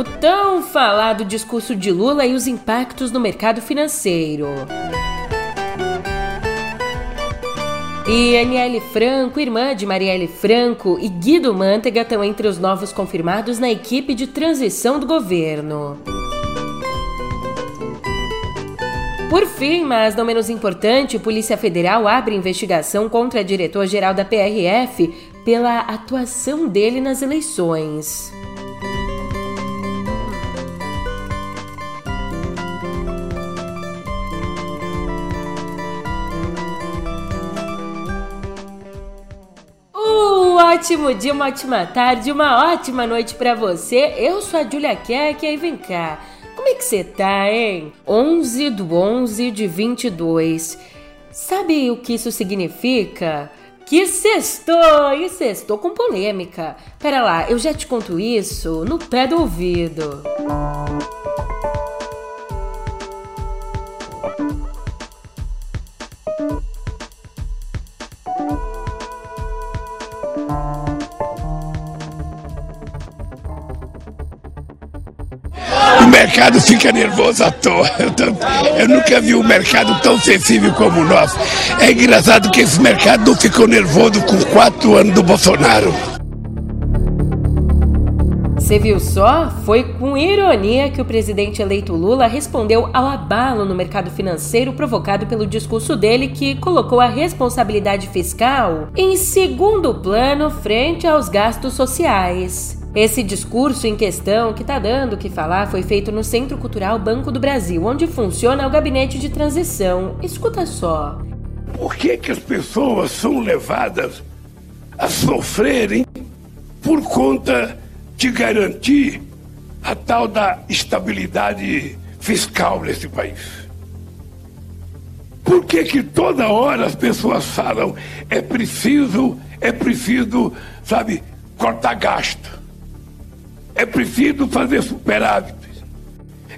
o tão falado discurso de Lula e os impactos no mercado financeiro. E Aniele Franco, irmã de Marielle Franco, e Guido Mantega estão entre os novos confirmados na equipe de transição do governo. Por fim, mas não menos importante, Polícia Federal abre investigação contra diretor-geral da PRF pela atuação dele nas eleições. Ótimo dia, uma ótima tarde, uma ótima noite para você. Eu sou a Julia Keck e vem cá. Como é que você tá, hein? 11 do 11 de 22. Sabe o que isso significa? Que sextou! E sextou com polêmica. Pera lá, eu já te conto isso no pé do ouvido. Mercado fica nervoso à toa. Eu, nunca vi um mercado tão sensível como o nosso. É engraçado que esse mercado não ficou nervoso com quatro anos do Bolsonaro. Você viu só? Foi com ironia que o presidente eleito Lula respondeu ao abalo no mercado financeiro provocado pelo discurso dele que colocou a responsabilidade fiscal em segundo plano frente aos gastos sociais. Esse discurso em questão que está dando o que falar foi feito no Centro Cultural Banco do Brasil, onde funciona o gabinete de transição. Escuta só. Por que, que as pessoas são levadas a sofrerem por conta de garantir a tal da estabilidade fiscal nesse país? Por que, que toda hora as pessoas falam é preciso, é preciso, sabe, cortar gasto? É preciso fazer superávites.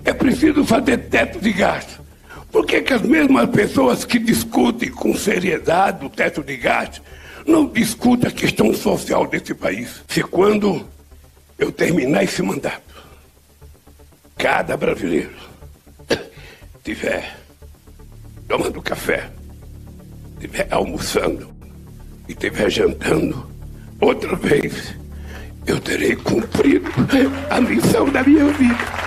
É preciso fazer teto de gasto. Por que, que as mesmas pessoas que discutem com seriedade o teto de gasto não discutem a questão social desse país? Se quando eu terminar esse mandato, cada brasileiro tiver tomando café, tiver almoçando e tiver jantando outra vez eu terei cumprido a missão da minha vida.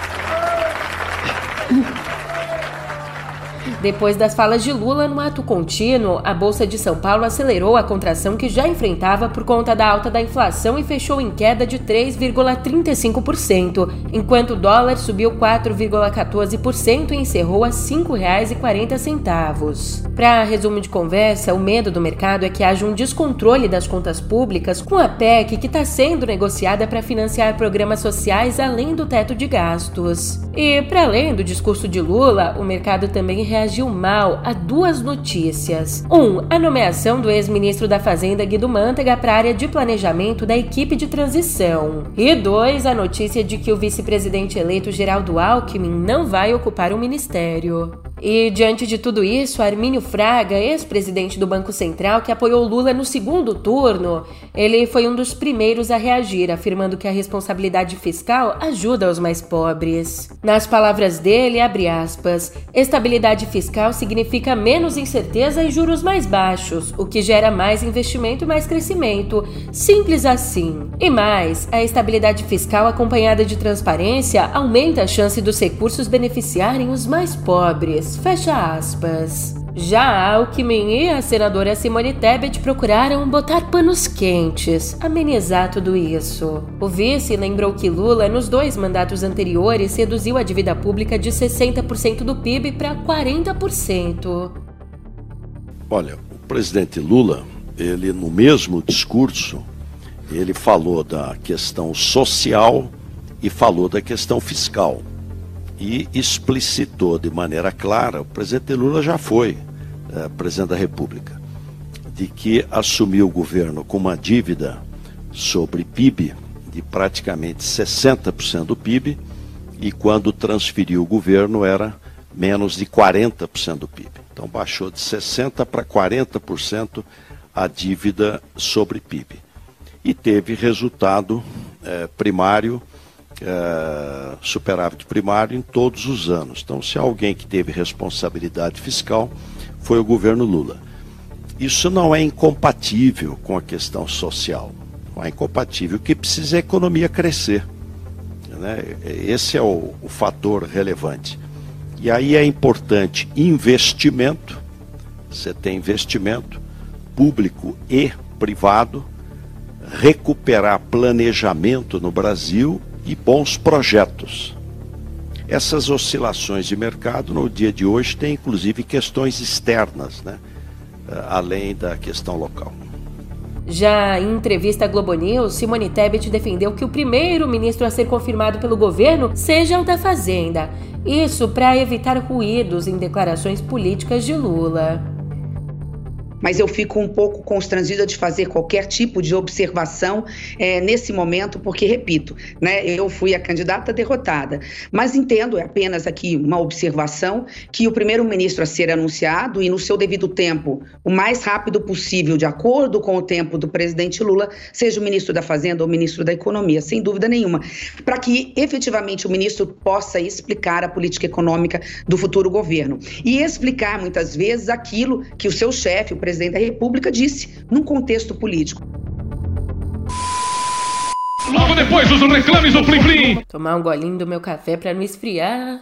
Depois das falas de Lula no ato contínuo, a Bolsa de São Paulo acelerou a contração que já enfrentava por conta da alta da inflação e fechou em queda de 3,35%, enquanto o dólar subiu 4,14% e encerrou a R$ 5,40. Para resumo de conversa, o medo do mercado é que haja um descontrole das contas públicas com a PEC que está sendo negociada para financiar programas sociais além do teto de gastos. E, para além do discurso de Lula, o mercado também reagiu mal a duas notícias. Um, a nomeação do ex-ministro da Fazenda Guido Mantega para a área de planejamento da equipe de transição. E dois, a notícia de que o vice-presidente eleito Geraldo Alckmin não vai ocupar o ministério. E diante de tudo isso, Armínio Fraga, ex-presidente do Banco Central, que apoiou Lula no segundo turno, ele foi um dos primeiros a reagir, afirmando que a responsabilidade fiscal ajuda os mais pobres. Nas palavras dele, abre aspas, estabilidade fiscal significa menos incerteza e juros mais baixos, o que gera mais investimento e mais crescimento. Simples assim. E mais, a estabilidade fiscal acompanhada de transparência aumenta a chance dos recursos beneficiarem os mais pobres fecha aspas. Já Alckmin e a senadora Simone Tebet procuraram botar panos quentes, amenizar tudo isso. O vice lembrou que Lula, nos dois mandatos anteriores, reduziu a dívida pública de 60% do PIB para 40%. Olha, o presidente Lula, ele no mesmo discurso, ele falou da questão social e falou da questão fiscal e explicitou de maneira clara, o presidente Lula já foi é, presidente da República, de que assumiu o governo com uma dívida sobre PIB de praticamente 60% do PIB e quando transferiu o governo era menos de 40% do PIB. Então baixou de 60% para 40% a dívida sobre PIB. E teve resultado é, primário é, superávit primário em todos os anos. Então, se alguém que teve responsabilidade fiscal foi o governo Lula. Isso não é incompatível com a questão social. Não é incompatível. O que precisa é a economia crescer. Né? Esse é o, o fator relevante. E aí é importante investimento. Você tem investimento público e privado, recuperar planejamento no Brasil e bons projetos. Essas oscilações de mercado no dia de hoje têm inclusive questões externas, né? Eh, além da questão local. Já em entrevista à Globo News, Simone Tebet defendeu que o primeiro ministro a ser confirmado pelo governo seja o da Fazenda. Isso para evitar ruídos em declarações políticas de Lula mas eu fico um pouco constrangida de fazer qualquer tipo de observação é, nesse momento, porque, repito, né, eu fui a candidata derrotada. Mas entendo, é apenas aqui uma observação, que o primeiro-ministro a ser anunciado e no seu devido tempo, o mais rápido possível, de acordo com o tempo do presidente Lula, seja o ministro da Fazenda ou o ministro da Economia, sem dúvida nenhuma, para que efetivamente o ministro possa explicar a política econômica do futuro governo e explicar muitas vezes aquilo que o seu chefe, o presidente da República disse num contexto político. Logo depois dos reclames do Plim Plim. Tomar um golinho do meu café para não esfriar.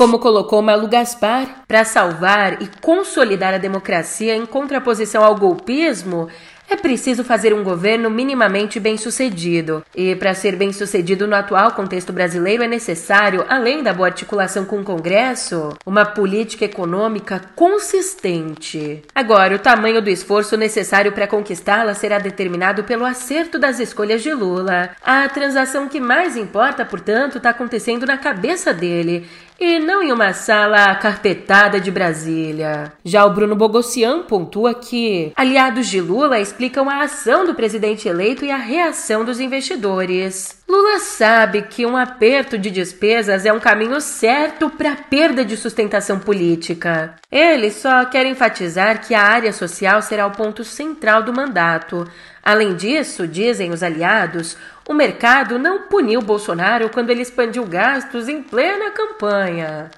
Como colocou Malu Gaspar, para salvar e consolidar a democracia em contraposição ao golpismo, é preciso fazer um governo minimamente bem-sucedido. E para ser bem-sucedido no atual contexto brasileiro é necessário, além da boa articulação com o Congresso, uma política econômica consistente. Agora, o tamanho do esforço necessário para conquistá-la será determinado pelo acerto das escolhas de Lula. A transação que mais importa, portanto, está acontecendo na cabeça dele e não em uma sala carpetada de Brasília. Já o Bruno Bogossian pontua que aliados de Lula explicam a ação do presidente eleito e a reação dos investidores. Lula sabe que um aperto de despesas é um caminho certo para a perda de sustentação política. Ele só quer enfatizar que a área social será o ponto central do mandato. Além disso, dizem os aliados, o mercado não puniu Bolsonaro quando ele expandiu gastos em plena campanha.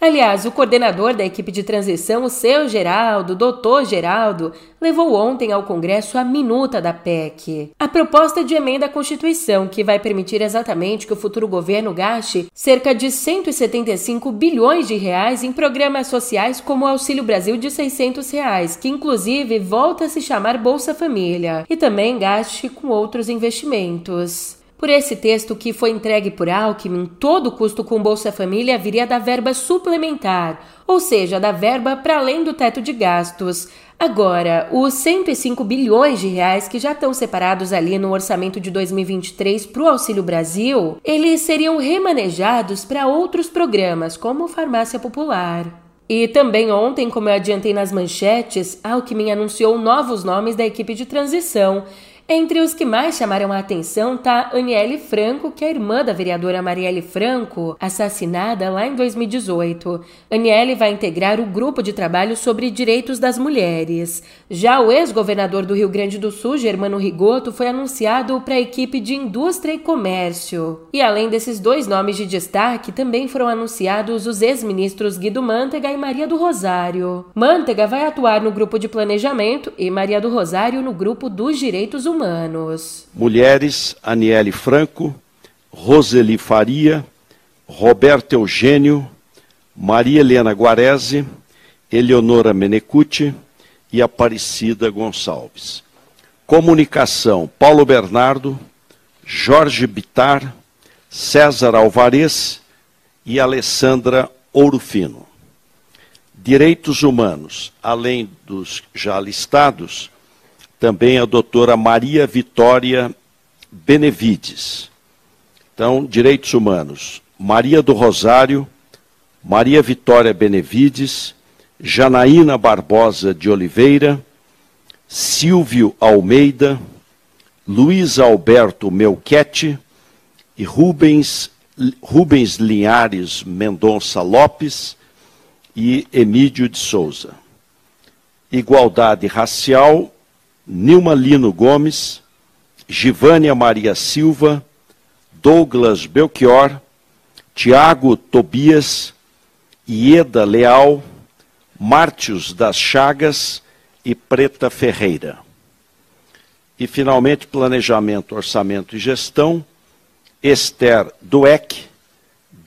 Aliás, o coordenador da equipe de transição, o seu Geraldo, doutor Geraldo, levou ontem ao Congresso a minuta da PEC. A proposta de emenda à Constituição, que vai permitir exatamente que o futuro governo gaste cerca de 175 bilhões de reais em programas sociais como o Auxílio Brasil de 600 reais, que inclusive volta a se chamar Bolsa Família, e também gaste com outros investimentos. Por esse texto que foi entregue por Alckmin, todo o custo com Bolsa Família viria da verba suplementar, ou seja, da verba para além do teto de gastos. Agora, os 105 bilhões de reais que já estão separados ali no orçamento de 2023 para o Auxílio Brasil, eles seriam remanejados para outros programas, como Farmácia Popular. E também ontem, como eu adiantei nas manchetes, Alckmin anunciou novos nomes da equipe de transição entre os que mais chamaram a atenção está Aniele Franco, que é irmã da vereadora Marielle Franco, assassinada lá em 2018. Aniele vai integrar o grupo de trabalho sobre direitos das mulheres. Já o ex-governador do Rio Grande do Sul, Germano Rigoto, foi anunciado para a equipe de Indústria e Comércio. E além desses dois nomes de destaque, também foram anunciados os ex-ministros Guido Mantega e Maria do Rosário. Mantega vai atuar no grupo de planejamento e Maria do Rosário no grupo dos direitos humanos humanos. Mulheres, Aniele Franco, Roseli Faria, Roberto Eugênio, Maria Helena Guarese, Eleonora Menecuti e Aparecida Gonçalves. Comunicação, Paulo Bernardo, Jorge Bitar, César Alvarez e Alessandra Ourofino. Direitos humanos, além dos já listados, também a doutora Maria Vitória Benevides. Então, direitos humanos, Maria do Rosário, Maria Vitória Benevides, Janaína Barbosa de Oliveira, Silvio Almeida, Luiz Alberto Melquete e Rubens, Rubens Linhares Mendonça Lopes e Emídio de Souza. Igualdade racial, Nilma Lino Gomes, Givânia Maria Silva, Douglas Belchior, Tiago Tobias, Ieda Leal, Mártios das Chagas e Preta Ferreira. E, finalmente, Planejamento, Orçamento e Gestão, Esther Dueck,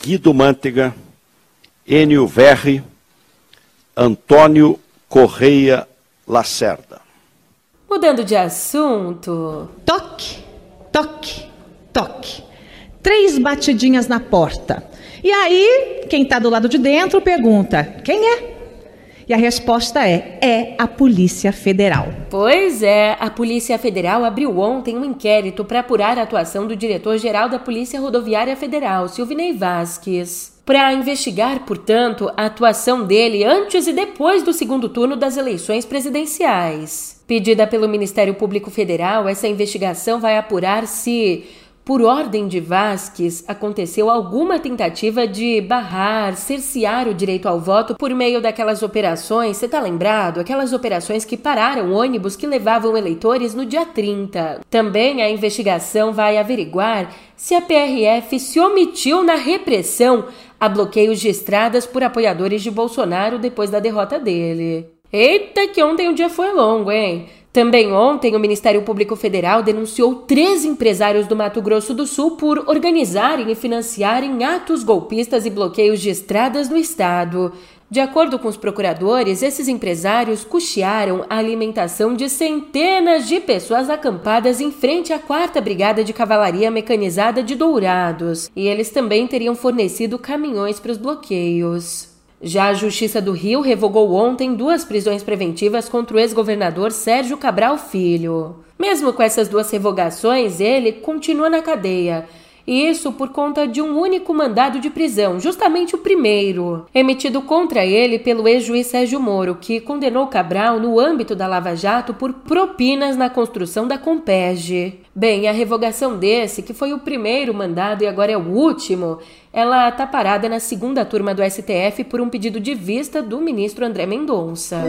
Guido Mantega, Enio Verri, Antônio Correia Lacerda. Mudando de assunto. Toque, toque, toque. Três batidinhas na porta. E aí, quem está do lado de dentro pergunta: quem é? E a resposta é: é a Polícia Federal. Pois é, a Polícia Federal abriu ontem um inquérito para apurar a atuação do diretor-geral da Polícia Rodoviária Federal, Silvinei Vasques. Para investigar, portanto, a atuação dele antes e depois do segundo turno das eleições presidenciais. Pedida pelo Ministério Público Federal, essa investigação vai apurar se por ordem de Vasques, aconteceu alguma tentativa de barrar, cercear o direito ao voto por meio daquelas operações, você tá lembrado? Aquelas operações que pararam ônibus que levavam eleitores no dia 30. Também a investigação vai averiguar se a PRF se omitiu na repressão a bloqueios de estradas por apoiadores de Bolsonaro depois da derrota dele. Eita, que ontem o dia foi longo, hein? Também ontem, o Ministério Público Federal denunciou três empresários do Mato Grosso do Sul por organizarem e financiarem atos golpistas e bloqueios de estradas no estado. De acordo com os procuradores, esses empresários custearam a alimentação de centenas de pessoas acampadas em frente à 4 Brigada de Cavalaria Mecanizada de Dourados, e eles também teriam fornecido caminhões para os bloqueios. Já a Justiça do Rio revogou ontem duas prisões preventivas contra o ex-governador Sérgio Cabral Filho. Mesmo com essas duas revogações, ele continua na cadeia. E isso por conta de um único mandado de prisão, justamente o primeiro, emitido contra ele pelo ex-juiz Sérgio Moro, que condenou Cabral no âmbito da Lava Jato por propinas na construção da Compege. Bem, a revogação desse, que foi o primeiro mandado e agora é o último, ela está parada na segunda turma do STF por um pedido de vista do ministro André Mendonça.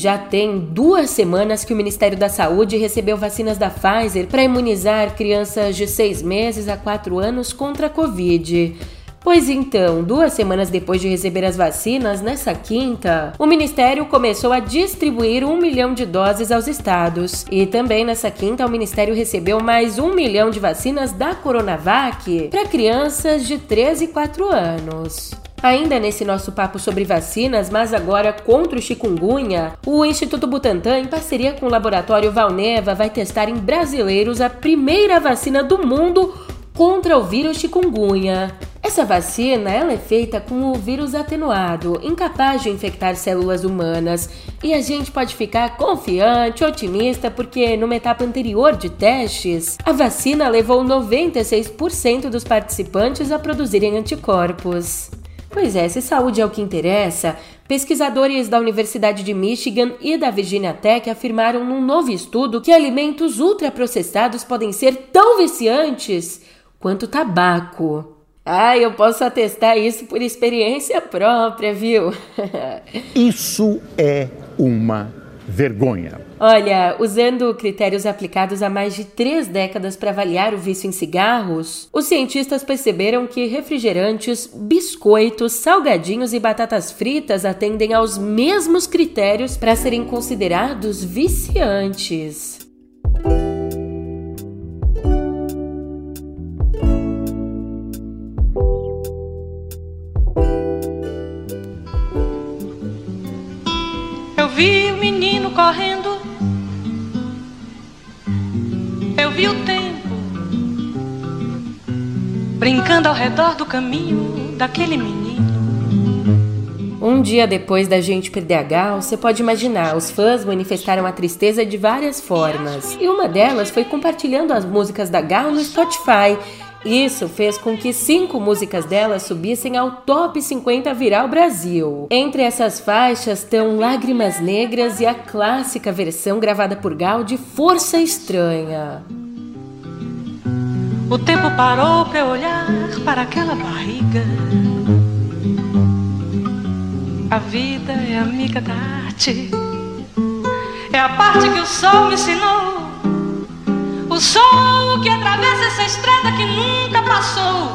Já tem duas semanas que o Ministério da Saúde recebeu vacinas da Pfizer para imunizar crianças de seis meses a quatro anos contra a Covid. Pois então, duas semanas depois de receber as vacinas, nessa quinta, o Ministério começou a distribuir um milhão de doses aos estados. E também nessa quinta, o Ministério recebeu mais um milhão de vacinas da Coronavac para crianças de 13 e 4 anos. Ainda nesse nosso papo sobre vacinas, mas agora contra o chikungunya, o Instituto Butantan, em parceria com o laboratório Valneva, vai testar em brasileiros a primeira vacina do mundo contra o vírus chikungunya. Essa vacina ela é feita com o vírus atenuado, incapaz de infectar células humanas, e a gente pode ficar confiante, otimista, porque numa etapa anterior de testes, a vacina levou 96% dos participantes a produzirem anticorpos. Pois é, se saúde é o que interessa, pesquisadores da Universidade de Michigan e da Virginia Tech afirmaram num novo estudo que alimentos ultraprocessados podem ser tão viciantes quanto tabaco. Ah, eu posso atestar isso por experiência própria, viu? isso é uma vergonha. Olha, usando critérios aplicados há mais de três décadas para avaliar o vício em cigarros, os cientistas perceberam que refrigerantes, biscoitos, salgadinhos e batatas fritas atendem aos mesmos critérios para serem considerados viciantes. Eu vi o menino correndo brincando ao redor do caminho daquele menino. Um dia depois da gente perder a Gal, você pode imaginar, os fãs manifestaram a tristeza de várias formas. E uma delas foi compartilhando as músicas da Gal no Spotify. Isso fez com que cinco músicas dela subissem ao top 50 viral Brasil. Entre essas faixas estão Lágrimas Negras e a clássica versão gravada por Gal de Força Estranha. O tempo parou para olhar para aquela barriga. A vida é amiga da arte. É a parte que o sol me ensinou. O sol que atravessa essa estrada que nunca passou.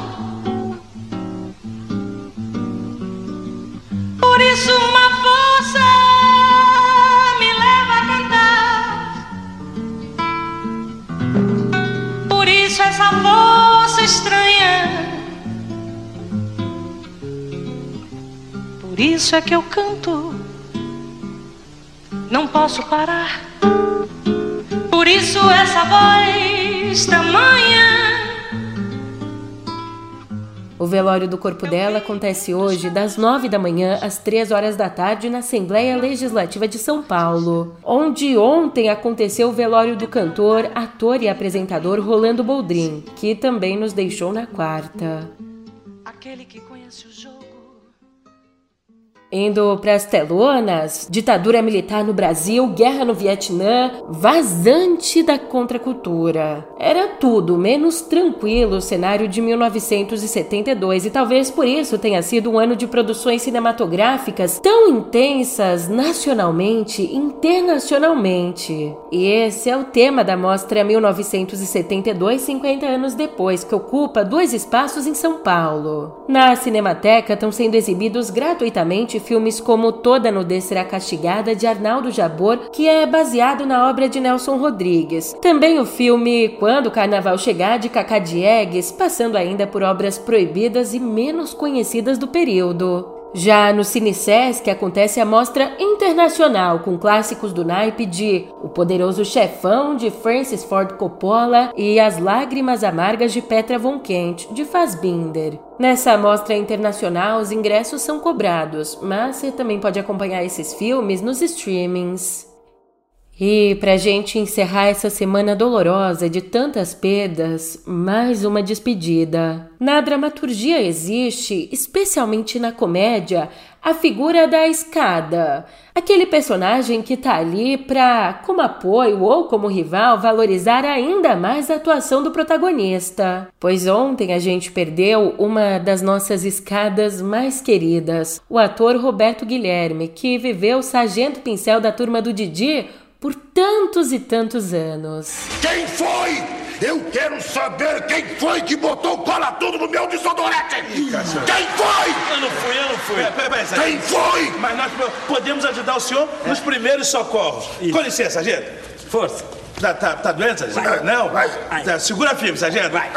Por isso uma força Por isso é que eu canto. Não posso parar. Por isso essa voz tamanha. O velório do corpo dela acontece hoje, das 9 da manhã às 3 horas da tarde, na Assembleia Legislativa de São Paulo, onde ontem aconteceu o velório do cantor, ator e apresentador Rolando Boldrin, que também nos deixou na quarta. Aquele que conhece o jogo Indo para as telonas, ditadura militar no Brasil, guerra no Vietnã, vazante da contracultura. Era tudo menos tranquilo o cenário de 1972 e talvez por isso tenha sido um ano de produções cinematográficas tão intensas nacionalmente e internacionalmente. E esse é o tema da mostra 1972, 50 anos depois, que ocupa dois espaços em São Paulo. Na Cinemateca estão sendo exibidos gratuitamente filmes como Toda Nudez Será Castigada, de Arnaldo Jabor, que é baseado na obra de Nelson Rodrigues. Também o filme Quando o Carnaval Chegar, de Cacá Diegues, passando ainda por obras proibidas e menos conhecidas do período. Já no CineSesc acontece a mostra internacional com clássicos do naipe de O Poderoso Chefão de Francis Ford Coppola e As Lágrimas Amargas de Petra von Kent de Fassbinder. Nessa mostra internacional os ingressos são cobrados, mas você também pode acompanhar esses filmes nos streamings. E para gente encerrar essa semana dolorosa de tantas perdas, mais uma despedida. Na dramaturgia existe, especialmente na comédia, a figura da escada, aquele personagem que tá ali para, como apoio ou como rival, valorizar ainda mais a atuação do protagonista. Pois ontem a gente perdeu uma das nossas escadas mais queridas, o ator Roberto Guilherme, que viveu sargento pincel da turma do Didi por tantos e tantos anos. Quem foi? Eu quero saber quem foi que botou cola tudo no meu desodorante! Quem foi? Eu não fui, eu não fui. É, pera, pera, quem foi? Mas nós podemos ajudar o senhor é. nos primeiros socorros. Isso. Com licença, sargento. Força. Tá, tá, tá doente, sargento? Vai. Não? Vai. Tá, segura firme, sargento. Vai.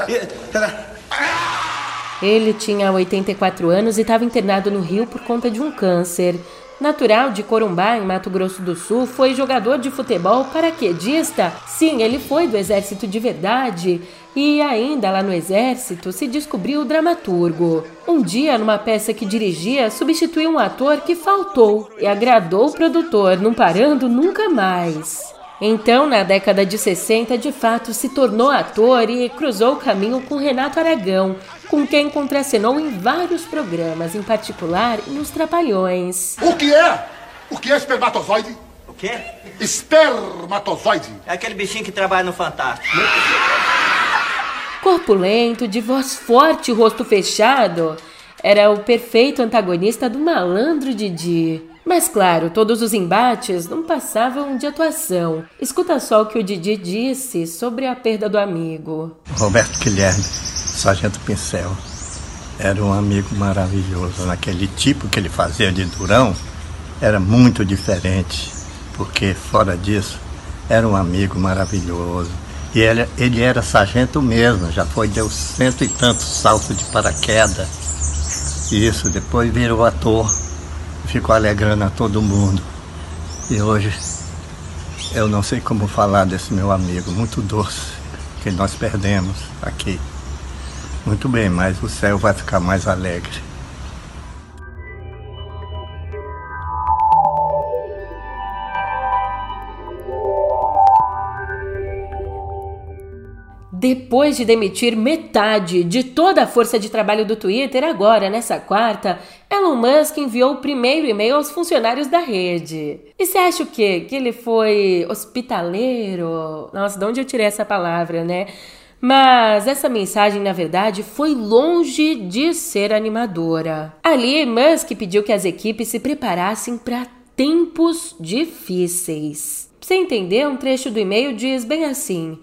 Ele tinha 84 anos e estava internado no Rio por conta de um câncer. Natural de Corumbá, em Mato Grosso do Sul, foi jogador de futebol paraquedista. Sim, ele foi do exército de verdade. E ainda lá no exército se descobriu dramaturgo. Um dia, numa peça que dirigia, substituiu um ator que faltou e agradou o produtor, não parando nunca mais. Então, na década de 60, de fato se tornou ator e cruzou o caminho com Renato Aragão, com quem contracenou em vários programas, em particular nos Trapalhões. O que é? O que é espermatozoide? O quê? Espermatozoide. É aquele bichinho que trabalha no Fantástico. Corpulento, de voz forte e rosto fechado, era o perfeito antagonista do malandro Didi. Mas claro, todos os embates não passavam de atuação. Escuta só o que o Didi disse sobre a perda do amigo. Roberto Guilherme, Sargento Pincel, era um amigo maravilhoso. Naquele tipo que ele fazia de durão, era muito diferente, porque fora disso, era um amigo maravilhoso. E ele, ele era sargento mesmo, já foi, deu cento e tantos saltos de paraquedas. Isso, depois virou ator ficou alegrando a todo mundo. E hoje eu não sei como falar desse meu amigo, muito doce, que nós perdemos aqui. Muito bem, mas o céu vai ficar mais alegre. Depois de demitir metade de toda a força de trabalho do Twitter, agora, nessa quarta, Elon Musk enviou o primeiro e-mail aos funcionários da rede. E você acha o quê? Que ele foi hospitaleiro? Nossa, de onde eu tirei essa palavra, né? Mas essa mensagem, na verdade, foi longe de ser animadora. Ali, Musk pediu que as equipes se preparassem para tempos difíceis. Você entender, um trecho do e-mail diz bem assim: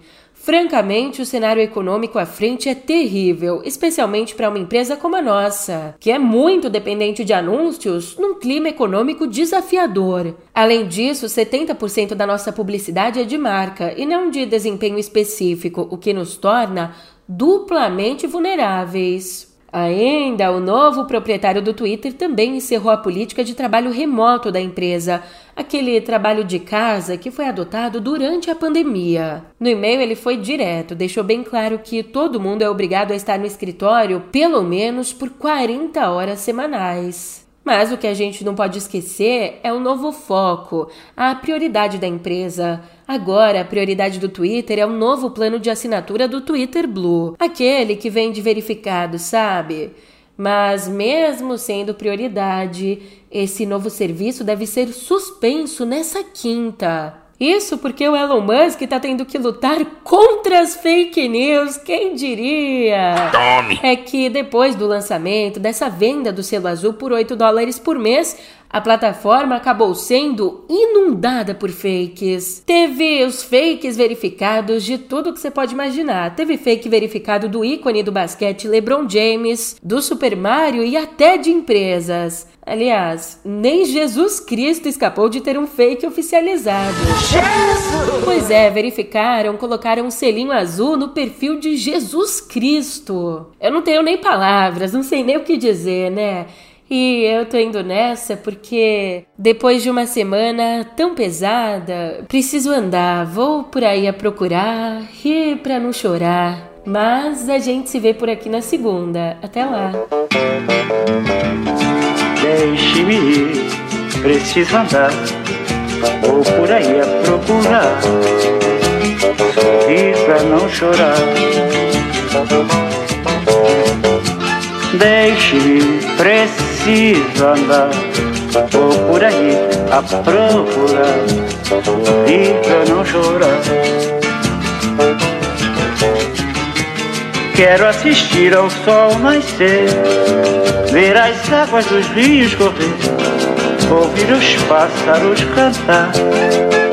Francamente, o cenário econômico à frente é terrível, especialmente para uma empresa como a nossa, que é muito dependente de anúncios num clima econômico desafiador. Além disso, 70% da nossa publicidade é de marca e não de desempenho específico, o que nos torna duplamente vulneráveis. Ainda, o novo proprietário do Twitter também encerrou a política de trabalho remoto da empresa, aquele trabalho de casa que foi adotado durante a pandemia. No e-mail, ele foi direto, deixou bem claro que todo mundo é obrigado a estar no escritório pelo menos por 40 horas semanais. Mas o que a gente não pode esquecer é o novo foco, a prioridade da empresa. Agora, a prioridade do Twitter é o novo plano de assinatura do Twitter Blue, aquele que vem de verificado, sabe? Mas, mesmo sendo prioridade, esse novo serviço deve ser suspenso nessa quinta. Isso porque o Elon Musk está tendo que lutar contra as fake news, quem diria? Tome! É que depois do lançamento dessa venda do selo azul por 8 dólares por mês, a plataforma acabou sendo inundada por fakes. Teve os fakes verificados de tudo que você pode imaginar. Teve fake verificado do ícone do basquete LeBron James, do Super Mario e até de empresas. Aliás, nem Jesus Cristo escapou de ter um fake oficializado. Jesus! Pois é, verificaram, colocaram um selinho azul no perfil de Jesus Cristo. Eu não tenho nem palavras, não sei nem o que dizer, né? E eu tô indo nessa porque depois de uma semana tão pesada, preciso andar, vou por aí a procurar, rir pra não chorar. Mas a gente se vê por aqui na segunda. Até lá. Deixe-me ir, preciso andar, vou por aí a procurar, sorrir pra não chorar. Deixe-me, preciso andar, vou por aí a procurar, pra não chorar. Quero assistir ao sol nascer, ver as águas dos rios correr, ouvir os pássaros cantar.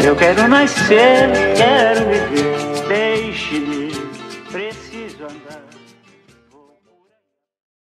Eu quero nascer, quero viver.